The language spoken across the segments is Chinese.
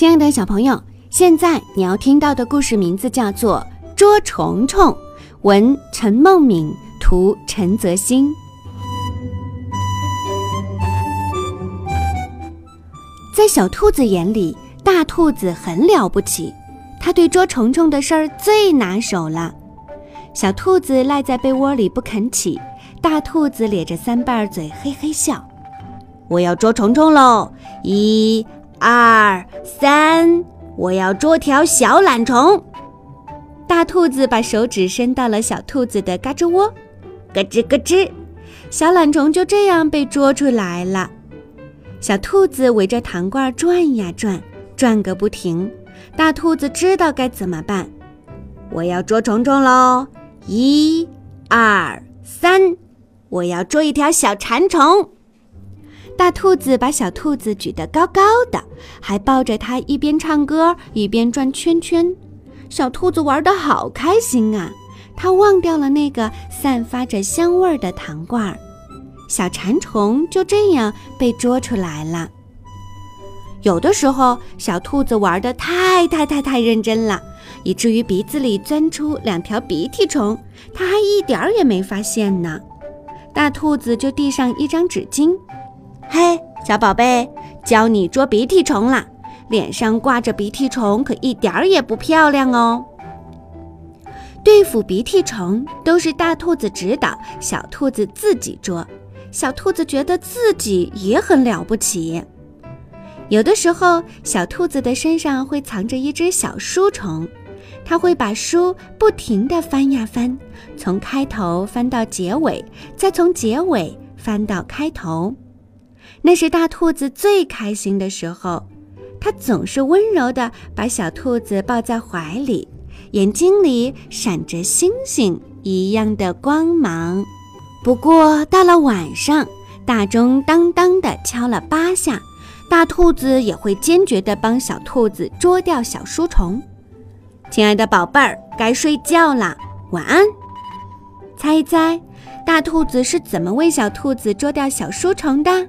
亲爱的小朋友，现在你要听到的故事名字叫做《捉虫虫》，文陈梦敏，图陈泽新。在小兔子眼里，大兔子很了不起，它对捉虫虫的事儿最拿手了。小兔子赖在被窝里不肯起，大兔子咧着三瓣嘴嘿嘿笑：“我要捉虫虫喽！一。”二三，我要捉条小懒虫。大兔子把手指伸到了小兔子的嘎吱窝，咯吱咯吱，小懒虫就这样被捉出来了。小兔子围着糖罐转呀转，转个不停。大兔子知道该怎么办，我要捉虫虫喽！一、二、三，我要捉一条小馋虫。大兔子把小兔子举得高高的，还抱着它一边唱歌一边转圈圈。小兔子玩得好开心啊！它忘掉了那个散发着香味的糖罐儿。小馋虫就这样被捉出来了。有的时候，小兔子玩得太太太太认真了，以至于鼻子里钻出两条鼻涕虫，它还一点儿也没发现呢。大兔子就递上一张纸巾。嘿，小宝贝，教你捉鼻涕虫啦！脸上挂着鼻涕虫，可一点儿也不漂亮哦。对付鼻涕虫都是大兔子指导，小兔子自己捉。小兔子觉得自己也很了不起。有的时候，小兔子的身上会藏着一只小书虫，它会把书不停地翻呀翻，从开头翻到结尾，再从结尾翻到开头。那是大兔子最开心的时候，它总是温柔地把小兔子抱在怀里，眼睛里闪着星星一样的光芒。不过到了晚上，大钟当当地敲了八下，大兔子也会坚决地帮小兔子捉掉小书虫。亲爱的宝贝儿，该睡觉啦，晚安。猜一猜，大兔子是怎么为小兔子捉掉小书虫的？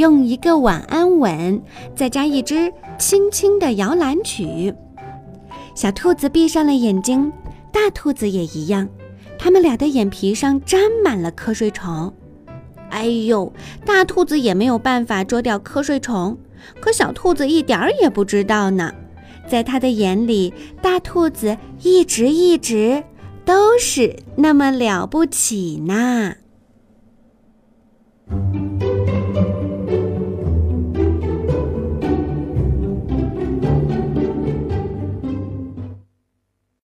用一个晚安吻，再加一支轻轻的摇篮曲。小兔子闭上了眼睛，大兔子也一样。它们俩的眼皮上沾满了瞌睡虫。哎呦，大兔子也没有办法捉掉瞌睡虫，可小兔子一点儿也不知道呢。在它的眼里，大兔子一直一直都是那么了不起呢。